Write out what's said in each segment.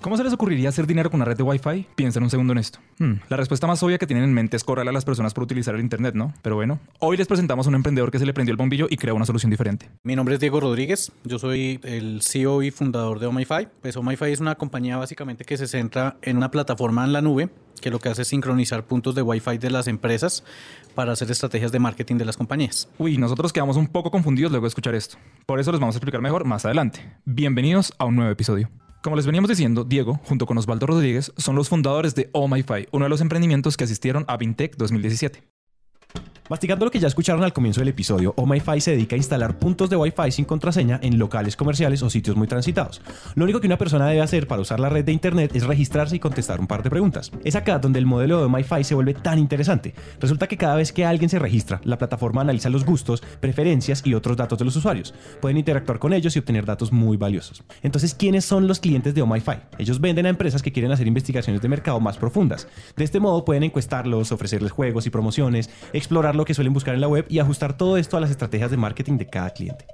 ¿Cómo se les ocurriría hacer dinero con una red de Wi-Fi? Piensen un segundo en esto. Hmm, la respuesta más obvia que tienen en mente es cobrarle a las personas por utilizar el Internet, ¿no? Pero bueno, hoy les presentamos a un emprendedor que se le prendió el bombillo y creó una solución diferente. Mi nombre es Diego Rodríguez, yo soy el CEO y fundador de OMIFI. Pues OMIFI es una compañía básicamente que se centra en una plataforma en la nube que lo que hace es sincronizar puntos de Wi-Fi de las empresas para hacer estrategias de marketing de las compañías. Uy, nosotros quedamos un poco confundidos luego de escuchar esto. Por eso les vamos a explicar mejor más adelante. Bienvenidos a un nuevo episodio. Como les veníamos diciendo, Diego, junto con Osvaldo Rodríguez, son los fundadores de Oh My uno de los emprendimientos que asistieron a Vintech 2017. Masticando lo que ya escucharon al comienzo del episodio, OMIFI se dedica a instalar puntos de Wi-Fi sin contraseña en locales comerciales o sitios muy transitados. Lo único que una persona debe hacer para usar la red de Internet es registrarse y contestar un par de preguntas. Es acá donde el modelo de OMIFI se vuelve tan interesante. Resulta que cada vez que alguien se registra, la plataforma analiza los gustos, preferencias y otros datos de los usuarios. Pueden interactuar con ellos y obtener datos muy valiosos. Entonces, ¿quiénes son los clientes de OMIFI? Ellos venden a empresas que quieren hacer investigaciones de mercado más profundas. De este modo pueden encuestarlos, ofrecerles juegos y promociones, explorar lo que suelen buscar en la web y ajustar todo esto a las estrategias de marketing de cada cliente.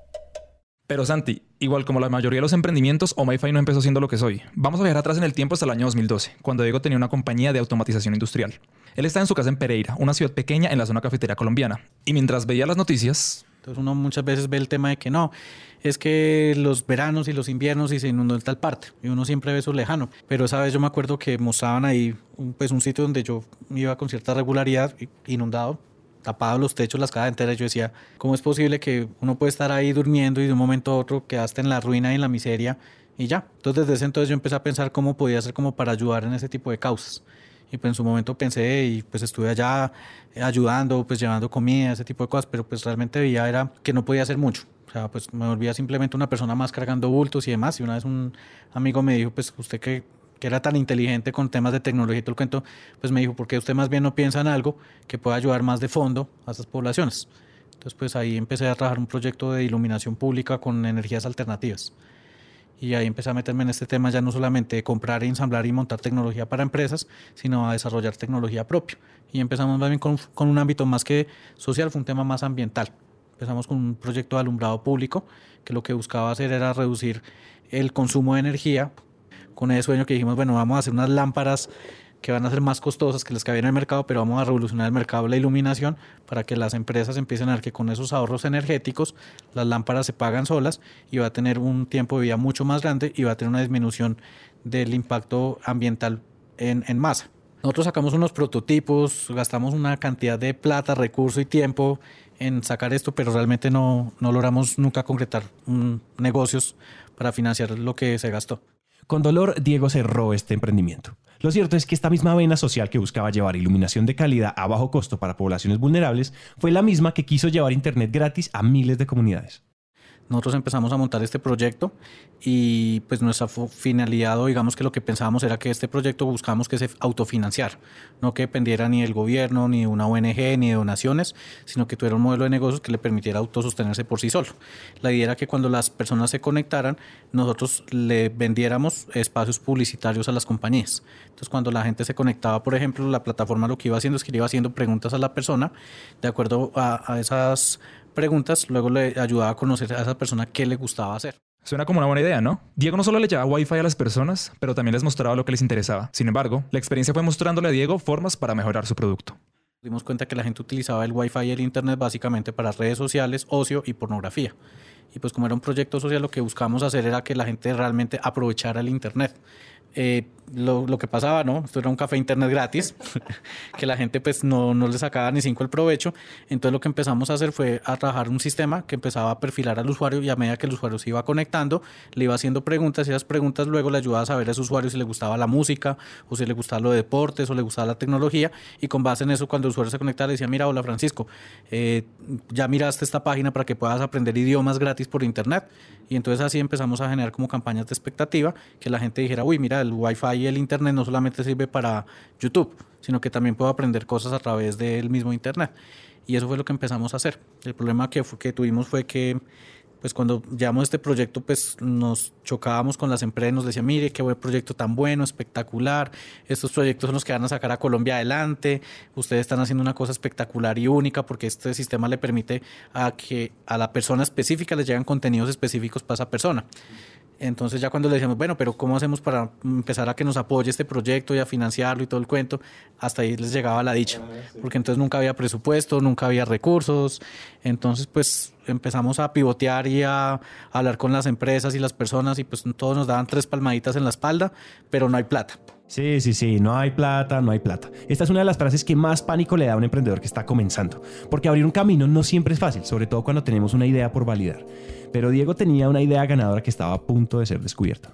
Pero Santi, igual como la mayoría de los emprendimientos, OMIFI no empezó siendo lo que soy. Vamos a viajar atrás en el tiempo hasta el año 2012, cuando Diego tenía una compañía de automatización industrial. Él estaba en su casa en Pereira, una ciudad pequeña en la zona cafetera colombiana. Y mientras veía las noticias... Entonces uno muchas veces ve el tema de que no, es que los veranos y los inviernos y se inundó en tal parte. Y uno siempre ve eso lejano. Pero esa vez yo me acuerdo que mostraban ahí pues, un sitio donde yo iba con cierta regularidad, inundado, tapados los techos, las casas enteras, yo decía, ¿cómo es posible que uno puede estar ahí durmiendo y de un momento a otro quedaste en la ruina y en la miseria y ya? Entonces desde ese entonces yo empecé a pensar cómo podía hacer como para ayudar en ese tipo de causas. Y pues en su momento pensé y pues estuve allá ayudando, pues llevando comida, ese tipo de cosas, pero pues realmente veía era que no podía hacer mucho. O sea, pues me volvía simplemente una persona más cargando bultos y demás. Y una vez un amigo me dijo, pues usted que que era tan inteligente con temas de tecnología y todo el cuento, pues me dijo, ¿por qué usted más bien no piensa en algo que pueda ayudar más de fondo a estas poblaciones? Entonces, pues ahí empecé a trabajar un proyecto de iluminación pública con energías alternativas. Y ahí empecé a meterme en este tema ya no solamente de comprar, ensamblar y montar tecnología para empresas, sino a desarrollar tecnología propia. Y empezamos más bien con, con un ámbito más que social, fue un tema más ambiental. Empezamos con un proyecto de alumbrado público que lo que buscaba hacer era reducir el consumo de energía con ese sueño que dijimos, bueno, vamos a hacer unas lámparas que van a ser más costosas que las que había en el mercado, pero vamos a revolucionar el mercado de la iluminación para que las empresas empiecen a ver que con esos ahorros energéticos las lámparas se pagan solas y va a tener un tiempo de vida mucho más grande y va a tener una disminución del impacto ambiental en, en masa. Nosotros sacamos unos prototipos, gastamos una cantidad de plata, recurso y tiempo en sacar esto, pero realmente no, no logramos nunca concretar negocios para financiar lo que se gastó. Con dolor, Diego cerró este emprendimiento. Lo cierto es que esta misma vena social que buscaba llevar iluminación de calidad a bajo costo para poblaciones vulnerables fue la misma que quiso llevar Internet gratis a miles de comunidades nosotros empezamos a montar este proyecto y pues nuestra finalidad o digamos que lo que pensábamos era que este proyecto buscábamos que se autofinanciara, no que dependiera ni del gobierno, ni de una ONG, ni de donaciones, sino que tuviera un modelo de negocios que le permitiera autosostenerse por sí solo. La idea era que cuando las personas se conectaran, nosotros le vendiéramos espacios publicitarios a las compañías. Entonces cuando la gente se conectaba, por ejemplo, la plataforma lo que iba haciendo es que iba haciendo preguntas a la persona de acuerdo a, a esas preguntas, luego le ayudaba a conocer a esa persona qué le gustaba hacer. Suena como una buena idea, ¿no? Diego no solo le llevaba Wi-Fi a las personas, pero también les mostraba lo que les interesaba. Sin embargo, la experiencia fue mostrándole a Diego formas para mejorar su producto. Dimos cuenta que la gente utilizaba el Wi-Fi y el Internet básicamente para redes sociales, ocio y pornografía. Y pues como era un proyecto social, lo que buscábamos hacer era que la gente realmente aprovechara el Internet. Eh, lo, lo, que pasaba, ¿no? Esto era un café internet gratis, que la gente pues no, no le sacaba ni cinco el provecho. Entonces lo que empezamos a hacer fue a trabajar un sistema que empezaba a perfilar al usuario y a medida que el usuario se iba conectando, le iba haciendo preguntas y esas preguntas luego le ayudaba a saber a ese usuario si le gustaba la música o si le gustaba los deportes o le gustaba la tecnología y con base en eso cuando el usuario se conectaba le decía, mira, hola Francisco, eh, ya miraste esta página para que puedas aprender idiomas gratis por internet. Y entonces así empezamos a generar como campañas de expectativa, que la gente dijera, uy, mira, el Wi-Fi y el Internet no solamente sirve para YouTube, sino que también puedo aprender cosas a través del mismo Internet. Y eso fue lo que empezamos a hacer. El problema que, que tuvimos fue que pues cuando llevamos este proyecto, pues nos chocábamos con las empresas, nos decían, mire, qué buen proyecto tan bueno, espectacular, estos proyectos son los que van a sacar a Colombia adelante, ustedes están haciendo una cosa espectacular y única porque este sistema le permite a que a la persona específica les lleguen contenidos específicos para esa persona. Entonces ya cuando le decíamos, bueno, pero ¿cómo hacemos para empezar a que nos apoye este proyecto y a financiarlo y todo el cuento? Hasta ahí les llegaba la dicha, porque entonces nunca había presupuesto, nunca había recursos. Entonces pues empezamos a pivotear y a, hablar con las empresas y las personas y pues todos nos daban tres palmaditas en la espalda, pero no hay plata. Sí, sí, sí, no hay plata, no hay plata. Esta es una de las frases que más pánico le da a un emprendedor que está comenzando, porque abrir un camino no siempre es fácil, sobre todo cuando tenemos una idea por validar. Pero Diego tenía una idea ganadora que estaba a punto de ser descubierta.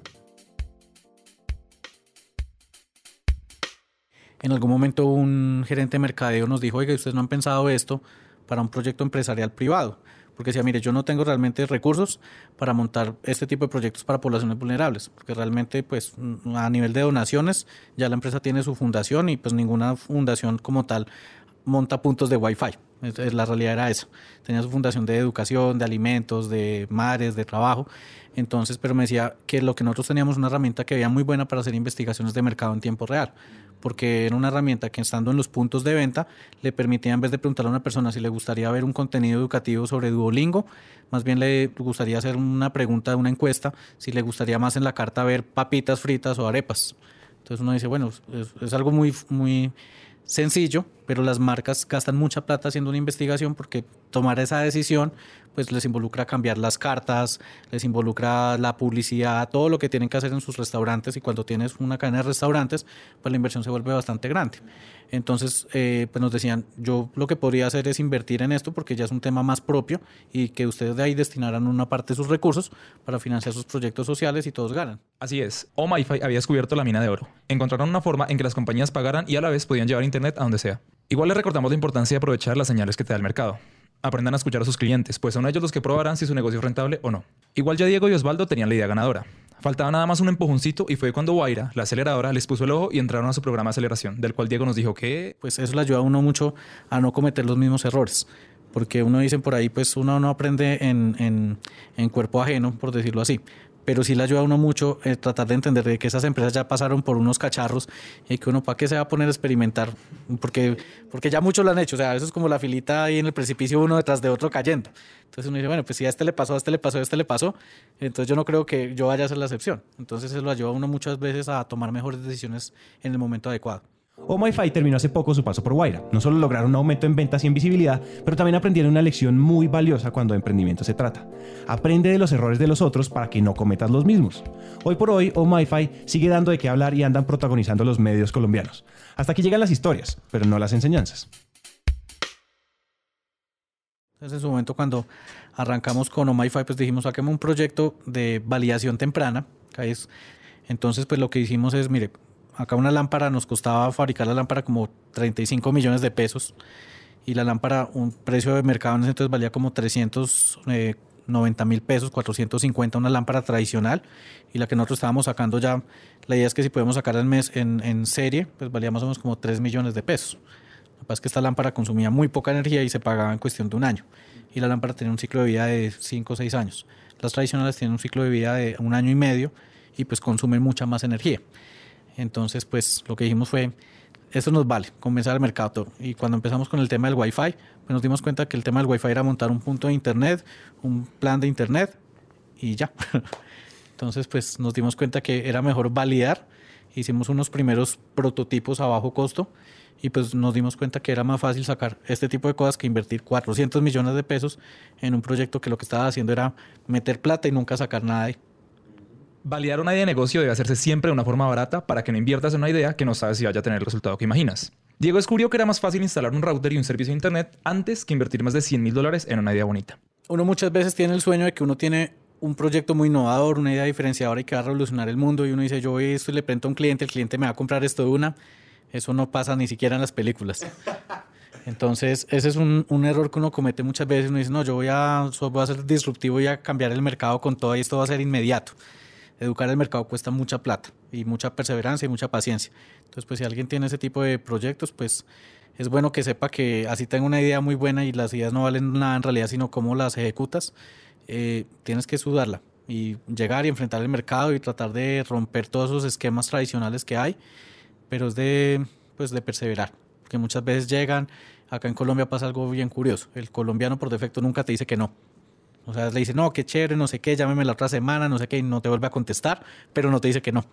En algún momento un gerente de mercadeo nos dijo, oiga, ustedes no han pensado esto para un proyecto empresarial privado porque decía, mire, yo no tengo realmente recursos para montar este tipo de proyectos para poblaciones vulnerables, porque realmente, pues, a nivel de donaciones, ya la empresa tiene su fundación y pues ninguna fundación como tal monta puntos de Wi-Fi. La realidad era esa. Tenía su fundación de educación, de alimentos, de mares, de trabajo. Entonces, pero me decía que lo que nosotros teníamos una herramienta que había muy buena para hacer investigaciones de mercado en tiempo real porque era una herramienta que estando en los puntos de venta le permitía en vez de preguntarle a una persona si le gustaría ver un contenido educativo sobre Duolingo, más bien le gustaría hacer una pregunta, una encuesta, si le gustaría más en la carta ver papitas fritas o arepas. Entonces uno dice, bueno, es, es algo muy, muy sencillo, pero las marcas gastan mucha plata haciendo una investigación porque tomar esa decisión pues les involucra cambiar las cartas, les involucra la publicidad, todo lo que tienen que hacer en sus restaurantes y cuando tienes una cadena de restaurantes, pues la inversión se vuelve bastante grande. Entonces, eh, pues nos decían, yo lo que podría hacer es invertir en esto porque ya es un tema más propio y que ustedes de ahí destinarán una parte de sus recursos para financiar sus proyectos sociales y todos ganan. Así es, OMIFI había descubierto la mina de oro. Encontraron una forma en que las compañías pagaran y a la vez podían llevar internet a donde sea. Igual les recordamos la importancia de aprovechar las señales que te da el mercado aprendan a escuchar a sus clientes, pues son ellos los que probarán si su negocio es rentable o no. Igual ya Diego y Osvaldo tenían la idea ganadora. Faltaba nada más un empujoncito y fue cuando Waira, la aceleradora, les puso el ojo y entraron a su programa de aceleración, del cual Diego nos dijo que... Pues eso le ayuda a uno mucho a no cometer los mismos errores. Porque uno dice por ahí, pues uno no aprende en, en cuerpo ajeno, por decirlo así pero sí le ayuda a uno mucho eh, tratar de entender de que esas empresas ya pasaron por unos cacharros y que uno para qué se va a poner a experimentar, porque, porque ya muchos lo han hecho, o sea, eso es como la filita ahí en el precipicio uno detrás de otro cayendo. Entonces uno dice, bueno, pues si a este le pasó, a este le pasó, a este le pasó, entonces yo no creo que yo vaya a ser la excepción. Entonces eso lo ayuda a uno muchas veces a tomar mejores decisiones en el momento adecuado. OMIFI terminó hace poco su paso por Guaira. No solo lograron un aumento en ventas y en visibilidad, pero también aprendieron una lección muy valiosa cuando de emprendimiento se trata. Aprende de los errores de los otros para que no cometas los mismos. Hoy por hoy, OMIFI sigue dando de qué hablar y andan protagonizando los medios colombianos. Hasta aquí llegan las historias, pero no las enseñanzas. Entonces, en su momento, cuando arrancamos con OMIFI, pues dijimos, saquemos un proyecto de validación temprana. Entonces, pues lo que hicimos es, mire, acá una lámpara nos costaba fabricar la lámpara como 35 millones de pesos y la lámpara, un precio de mercado en ese entonces valía como 390 mil pesos, 450 una lámpara tradicional y la que nosotros estábamos sacando ya, la idea es que si podemos sacar al mes en, en serie, pues valía más o menos como 3 millones de pesos. Lo que pasa es que esta lámpara consumía muy poca energía y se pagaba en cuestión de un año. Y la lámpara tenía un ciclo de vida de 5 o 6 años. Las tradicionales tienen un ciclo de vida de un año y medio y pues consumen mucha más energía. Entonces, pues lo que dijimos fue, eso nos vale, comenzar el mercado. Y cuando empezamos con el tema del Wi-Fi, pues nos dimos cuenta que el tema del Wi-Fi era montar un punto de Internet, un plan de Internet y ya. Entonces, pues nos dimos cuenta que era mejor validar. Hicimos unos primeros prototipos a bajo costo y pues nos dimos cuenta que era más fácil sacar este tipo de cosas que invertir 400 millones de pesos en un proyecto que lo que estaba haciendo era meter plata y nunca sacar nada de Validar una idea de negocio debe hacerse siempre de una forma barata para que no inviertas en una idea que no sabes si vaya a tener el resultado que imaginas. Diego descubrió que era más fácil instalar un router y un servicio de internet antes que invertir más de 100 mil dólares en una idea bonita. Uno muchas veces tiene el sueño de que uno tiene un proyecto muy innovador, una idea diferenciadora y que va a revolucionar el mundo y uno dice yo voy esto y le presento a un cliente, el cliente me va a comprar esto de una. Eso no pasa ni siquiera en las películas. Entonces, ese es un, un, error que uno comete muchas veces. Uno dice, no, yo voy a, voy a ser disruptivo y a cambiar el mercado con todo y esto va a ser inmediato educar el mercado cuesta mucha plata y mucha perseverancia y mucha paciencia. Entonces, pues si alguien tiene ese tipo de proyectos, pues es bueno que sepa que así tenga una idea muy buena y las ideas no valen nada en realidad, sino cómo las ejecutas. eh, tienes que sudarla y llegar y enfrentar el mercado y tratar de romper todos esos esquemas tradicionales que hay, pero es de, pues, de perseverar, que muchas veces llegan, acá en Colombia pasa algo bien curioso, el colombiano por defecto nunca te dice que no. O sea, le dice, no, qué chévere, no sé qué, llámeme la otra semana, no sé qué, y no te vuelve a contestar, pero no te dice que no.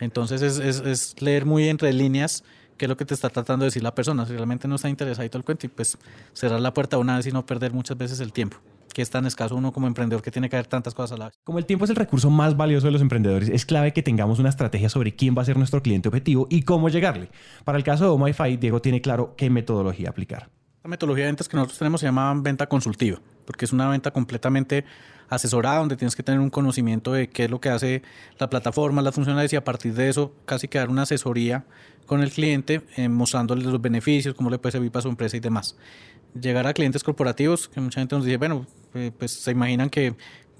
Entonces es, es, leer muy entre líneas qué es lo que te está tratando de decir la persona, si realmente no está interesado y todo el cuento, y pues cerrar la puerta una vez y no perder muchas veces el tiempo que es tan escaso uno como emprendedor que tiene que hacer tantas cosas a la vez. Como el tiempo es el recurso más valioso de los emprendedores, es clave que tengamos una estrategia sobre quién va a ser nuestro cliente objetivo y cómo llegarle. Para el caso de OMIFI, Diego tiene claro qué metodología aplicar. La metodología de ventas que nosotros tenemos se llama venta consultiva, porque es una venta completamente asesorada, donde tienes que tener un conocimiento de qué es lo que hace la plataforma, las funcionalidades y a partir de eso casi que dar una asesoría con el cliente, eh, mostrándole los beneficios, cómo le puede servir para su empresa y demás. Llegar a clientes corporativos, que mucha gente nos dice, bueno, eh, pues se imaginan que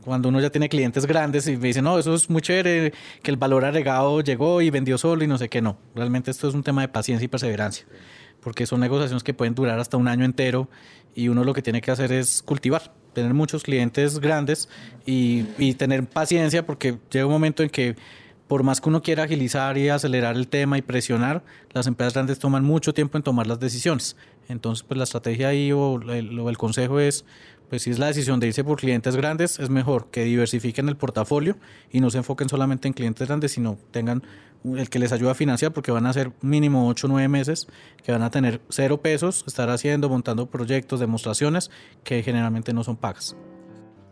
cuando uno ya tiene clientes grandes y me dicen, no, eso es muy chévere, que el valor agregado llegó y vendió solo y no sé qué, no. Realmente esto es un tema de paciencia y perseverancia, porque son negociaciones que pueden durar hasta un año entero y uno lo que tiene que hacer es cultivar, tener muchos clientes grandes y, y tener paciencia porque llega un momento en que por más que uno quiera agilizar y acelerar el tema y presionar, las empresas grandes toman mucho tiempo en tomar las decisiones. Entonces, pues la estrategia ahí o el, o el consejo es pues si es la decisión de irse por clientes grandes, es mejor que diversifiquen el portafolio y no se enfoquen solamente en clientes grandes, sino tengan el que les ayude a financiar, porque van a ser mínimo 8 o 9 meses que van a tener cero pesos, estar haciendo, montando proyectos, demostraciones que generalmente no son pagas.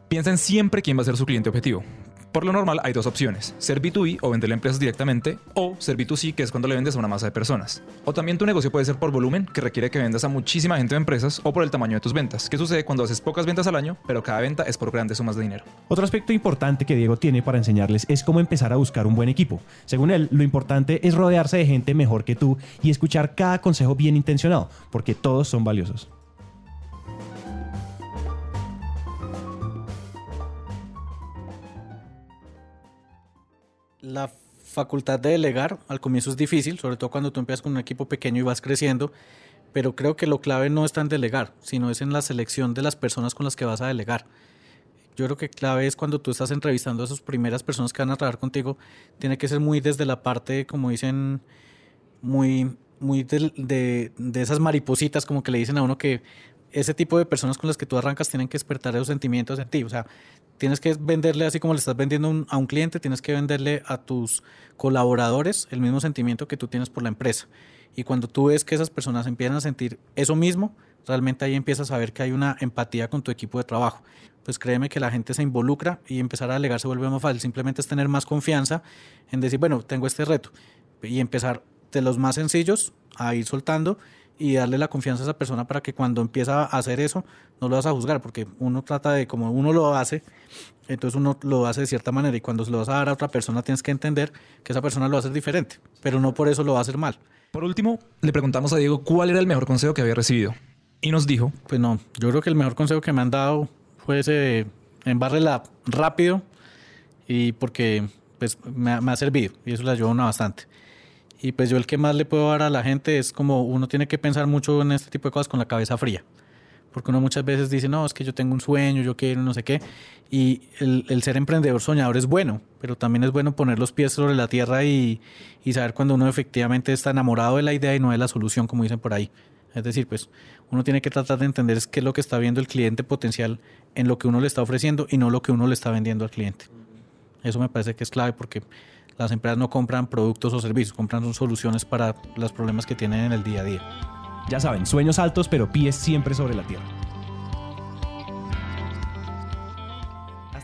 Piensen siempre quién va a ser su cliente objetivo. Por lo normal hay dos opciones, ser B2B o venderle a empresas directamente, o ser B2C, que es cuando le vendes a una masa de personas. O también tu negocio puede ser por volumen, que requiere que vendas a muchísima gente de empresas, o por el tamaño de tus ventas, que sucede cuando haces pocas ventas al año, pero cada venta es por grandes sumas de dinero. Otro aspecto importante que Diego tiene para enseñarles es cómo empezar a buscar un buen equipo. Según él, lo importante es rodearse de gente mejor que tú y escuchar cada consejo bien intencionado, porque todos son valiosos. La facultad de delegar al comienzo es difícil, sobre todo cuando tú empiezas con un equipo pequeño y vas creciendo, pero creo que lo clave no está en delegar, sino es en la selección de las personas con las que vas a delegar. Yo creo que clave es cuando tú estás entrevistando a esas primeras personas que van a trabajar contigo, tiene que ser muy desde la parte, como dicen, muy, muy de, de, de esas maripositas, como que le dicen a uno que ese tipo de personas con las que tú arrancas tienen que despertar esos sentimientos en ti. O sea, tienes que venderle así como le estás vendiendo a un cliente, tienes que venderle a tus colaboradores el mismo sentimiento que tú tienes por la empresa. Y cuando tú ves que esas personas empiezan a sentir eso mismo, realmente ahí empiezas a ver que hay una empatía con tu equipo de trabajo. Pues créeme que la gente se involucra y empezar a alegar se vuelve más fácil. Simplemente es tener más confianza en decir, bueno, tengo este reto. Y empezar de los más sencillos a ir soltando y darle la confianza a esa persona para que cuando empieza a hacer eso no lo vas a juzgar, porque uno trata de, como uno lo hace, entonces uno lo hace de cierta manera y cuando se lo vas a dar a otra persona tienes que entender que esa persona lo va a hacer diferente, pero no por eso lo va a hacer mal. Por último, le preguntamos a Diego cuál era el mejor consejo que había recibido y nos dijo... Pues no, yo creo que el mejor consejo que me han dado fue ese de embárrela rápido y porque pues me, me ha servido y eso le ayuda a uno bastante. Y pues yo el que más le puedo dar a la gente es como uno tiene que pensar mucho en este tipo de cosas con la cabeza fría. Porque uno muchas veces dice, no, es que yo tengo un sueño, yo quiero no sé qué. Y el, el ser emprendedor soñador es bueno, pero también es bueno poner los pies sobre la tierra y, y saber cuando uno efectivamente está enamorado de la idea y no de la solución, como dicen por ahí. Es decir, pues uno tiene que tratar de entender qué es lo que está viendo el cliente potencial en lo que uno le está ofreciendo y no lo que uno le está vendiendo al cliente. Eso me parece que es clave porque las empresas no compran productos o servicios, compran soluciones para los problemas que tienen en el día a día. Ya saben, sueños altos pero pies siempre sobre la tierra.